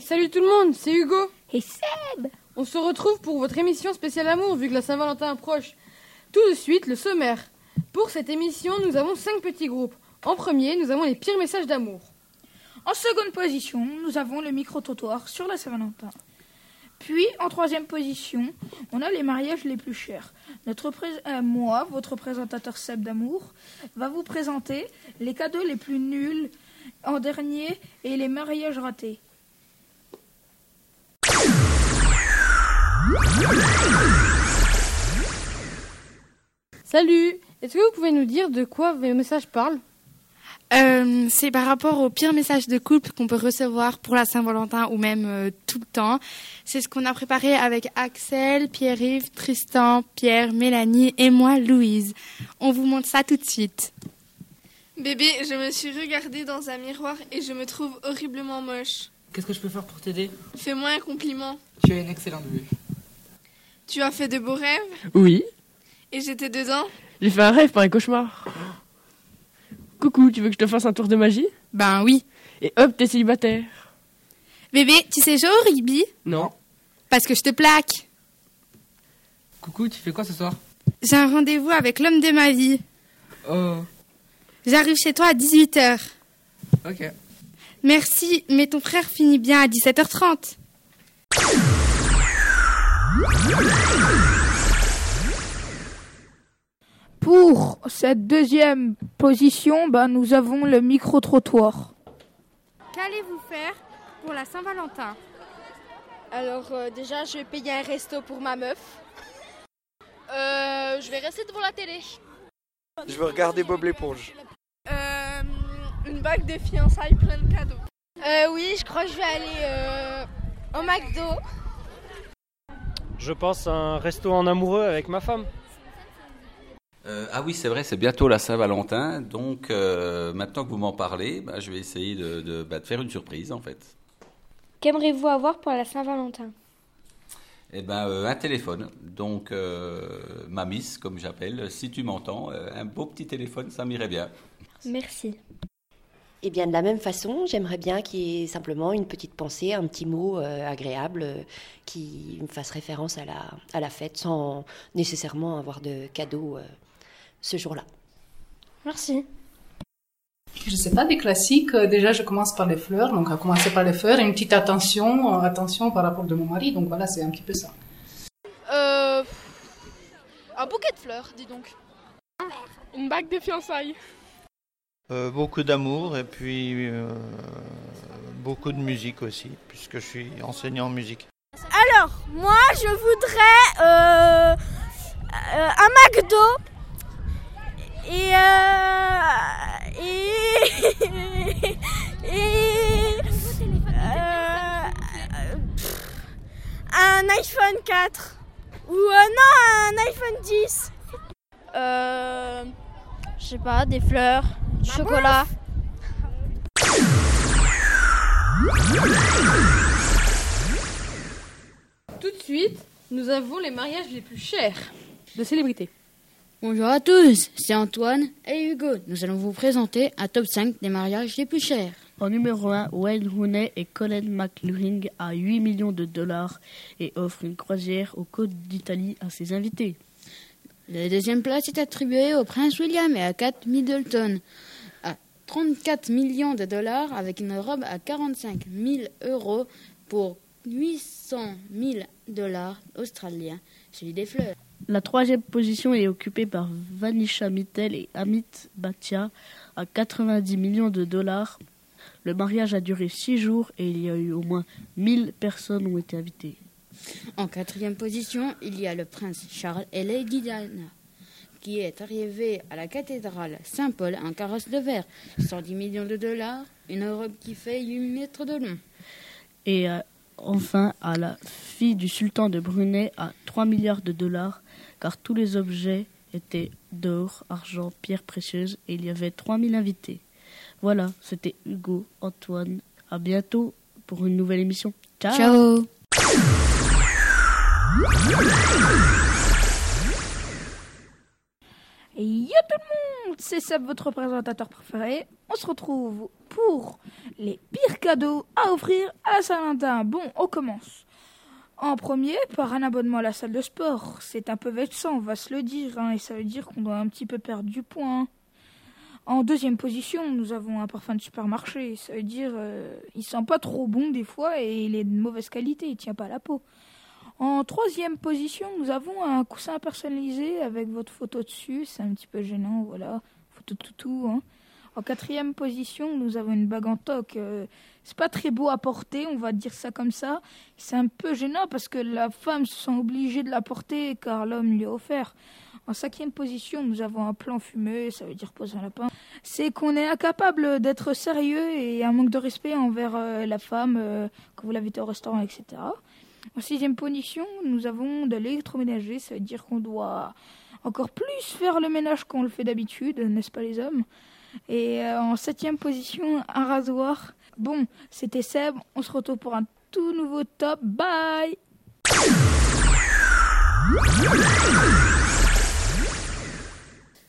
Hey, salut tout le monde, c'est Hugo. Et Seb On se retrouve pour votre émission spéciale amour vu que la Saint-Valentin approche. Tout de suite, le sommaire. Pour cette émission, nous avons cinq petits groupes. En premier, nous avons les pires messages d'amour. En seconde position, nous avons le micro-trottoir sur la Saint-Valentin. Puis, en troisième position, on a les mariages les plus chers. Notre euh, moi, votre présentateur Seb d'amour, va vous présenter les cadeaux les plus nuls en dernier et les mariages ratés. Salut Est-ce que vous pouvez nous dire de quoi vos messages parlent Euh, c'est par rapport au pire message de couple qu'on peut recevoir pour la Saint-Valentin ou même euh, tout le temps. C'est ce qu'on a préparé avec Axel, Pierre-Yves, Tristan, Pierre, Mélanie et moi, Louise. On vous montre ça tout de suite. Bébé, je me suis regardée dans un miroir et je me trouve horriblement moche. Qu'est-ce que je peux faire pour t'aider? Fais-moi un compliment. Tu as une excellente vue. Tu as fait de beaux rêves Oui, et j'étais dedans j'ai fait un rêve, pas un cauchemar. Coucou, tu veux que je te fasse un tour de magie Ben oui. Et hop, t'es célibataire. Bébé, tu sais jouer au rugby Non. Parce que je te plaque. Coucou, tu fais quoi ce soir J'ai un rendez-vous avec l'homme de ma vie. Oh, J'arrive chez toi à 18h. ok. Merci, mais ton frère finit bien à 17h30. Pour cette deuxième position, ben, nous avons le micro-trottoir. Qu'allez-vous faire pour la Saint-Valentin? Alors euh, déjà, je vais payer un resto pour ma meuf. Euh, je vais rester devant la télé. Je veux regarder Bob l'éponge. Euh, Une bague de fiançailles plein de cadeaux. Euh, oui, je crois que je vais aller euh, au McDo. Je pense à un resto en amoureux avec ma femme. Euh, ah oui, c'est vrai, c'est bientôt la Saint-Valentin, donc euh, maintenant que vous m'en parlez, bah, je vais essayer de, de- bah, de faire une surprise en fait. Qu'aimerez-vous avoir pour la Saint-Valentin? Eh ben, euh, un téléphone, donc euh, ma miss, comme j'appelle, si tu m'entends, euh, un beau petit téléphone, ça m'irait bien. Merci. Eh bien, de la même façon, j'aimerais bien qu'il y ait simplement une petite pensée, un petit mot euh, agréable euh, qui me fasse référence à la, à la fête sans nécessairement avoir de cadeau euh, ce jour-là. Merci. Je sais pas, des classiques. Euh, Déjà, je commence par les fleurs. Donc, à commencer par les fleurs. Une petite attention, euh, attention par rapport de mon mari. Donc, voilà, c'est un petit peu ça. Euh, un bouquet de fleurs, dis donc. Une bague de fiançailles. Euh, beaucoup d'amour et puis euh, beaucoup de musique aussi, puisque je suis enseignant en musique. Alors, moi, je voudrais euh, euh, un McDo et euh, et et euh, pff, un iPhone 4 ou euh, non un iPhone 10. Euh, je sais pas, des fleurs, du chocolat. Tout de suite, nous avons les mariages les plus chers de célébrités. Bonjour à tous, c'est Antoine et Hugo. Nous allons vous présenter un top 5 des mariages les plus chers. En numéro 1, Wayne Rooney et Colin McLaurin à 8 millions de dollars et offre une croisière aux côtes d'Italie à ses invités. La deuxième place est attribuée au prince William et à Kate Middleton à 34 millions de dollars avec une robe à 45 000 euros pour 800 000 dollars australiens, celui des fleurs. La troisième position est occupée par Vanisha Mittal et Amit Bhatia à 90 millions de dollars. Le mariage a duré 6 jours et il y a eu au moins 1000 personnes ont été invitées. En quatrième position, il y a le prince Charles et Lady Diana, qui est arrivé à la cathédrale Saint-Paul en carrosse de verre, 110 millions de dollars, une robe qui fait 8 mètres de long. Et euh, enfin à la fille du sultan de Brunei à 3 milliards de dollars, car tous les objets étaient d'or, argent, pierres précieuses et il y avait 3000 invités. Voilà, c'était Hugo, Antoine. À bientôt pour une nouvelle émission. Ciao. Ciao. Yo tout le monde, c'est Seb, votre présentateur préféré. On se retrouve pour les pires cadeaux à offrir à la Saint-Valentin. Bon, on commence. En premier, par un abonnement à la salle de sport. C'est un peu vexant, on va se le dire, hein, et ça veut dire qu'on doit un petit peu perdre du poids. hein. En deuxième position, nous avons un parfum de supermarché. Ça veut dire euh, il sent pas trop bon des fois et il est de mauvaise qualité, il tient pas à la peau. En troisième position, nous avons un coussin personnalisé avec votre photo dessus. C'est un petit peu gênant, voilà. Photo toutou. Hein. En quatrième position, nous avons une bague en toc. Euh, c'est pas très beau à porter, on va dire ça comme ça. C'est un peu gênant parce que la femme se sent obligée de la porter car l'homme lui a offert. En cinquième position, nous avons un plan fumeux, ça veut dire poser un lapin. C'est qu'on est incapable d'être sérieux et un manque de respect envers euh, la femme euh, quand vous l'invitez au restaurant, etc. En sixième position, nous avons de l'électroménager, ça veut dire qu'on doit encore plus faire le ménage qu'on le fait d'habitude, n'est-ce pas les hommes? Et euh, en septième position, un rasoir. Bon, c'était Seb, on se retrouve pour un tout nouveau top. Bye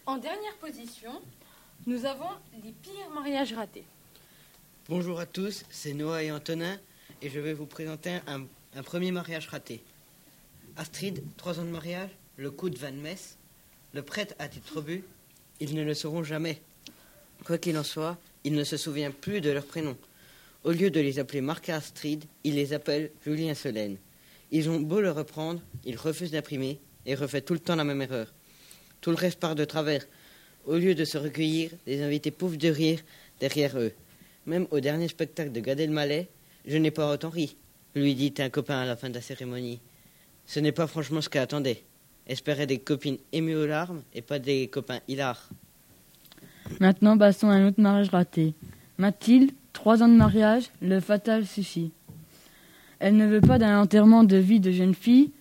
En dernière position, nous avons les pires mariages ratés. Bonjour à tous, c'est Noah et Antonin et je vais vous présenter un, un premier mariage raté. Astrid, trois ans de mariage, le coup de Van Mess, le prêtre a-t-il trop bu Ils ne le sauront jamais. Quoi qu'il en soit, il ne se souvient plus de leur prénom. Au lieu de les appeler Marc et Astrid, il les appelle Julien Solène. Ils ont beau le reprendre, il refuse d'imprimer et refait tout le temps la même erreur. Tout le reste part de travers. Au lieu de se recueillir, les invités pouffent de rire derrière eux. Même au dernier spectacle de Gad Elmaleh, je n'ai pas autant ri, lui dit un copain à la fin de la cérémonie. Ce n'est pas franchement ce qu'elle attendait. Espérait des copines émues aux larmes et pas des copains hilars. Maintenant, passons à un autre mariage raté. Mathilde, trois ans de mariage, le fatal souci. Elle ne veut pas d'un enterrement de vie de jeune fille,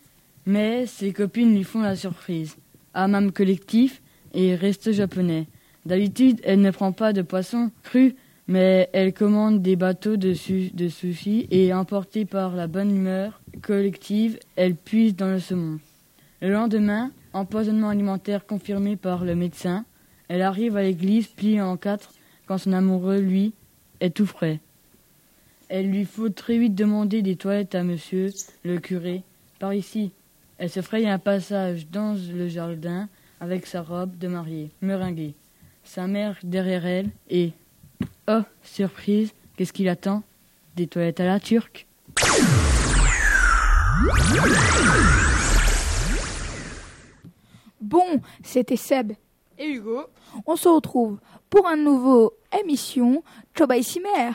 mais ses copines lui font la surprise. Hammam collectif et resto japonais. D'habitude, elle ne prend pas de poisson cru, mais elle commande des bateaux de, su- de sushi et emportée par la bonne humeur collective, elle puise dans le saumon. Le lendemain, empoisonnement alimentaire confirmé par le médecin, elle arrive à l'église pliée en quatre quand son amoureux, lui, est tout frais. Elle lui faut très vite demander des toilettes à monsieur le curé. Par ici, elle se fraye un passage dans le jardin avec sa robe de mariée, meringuée. Sa mère derrière elle et, oh, surprise, qu'est-ce qu'il attend? Des toilettes à la turque. Bon, c'était Seb et Hugo. On se retrouve pour un nouveau émission. Bye Cimer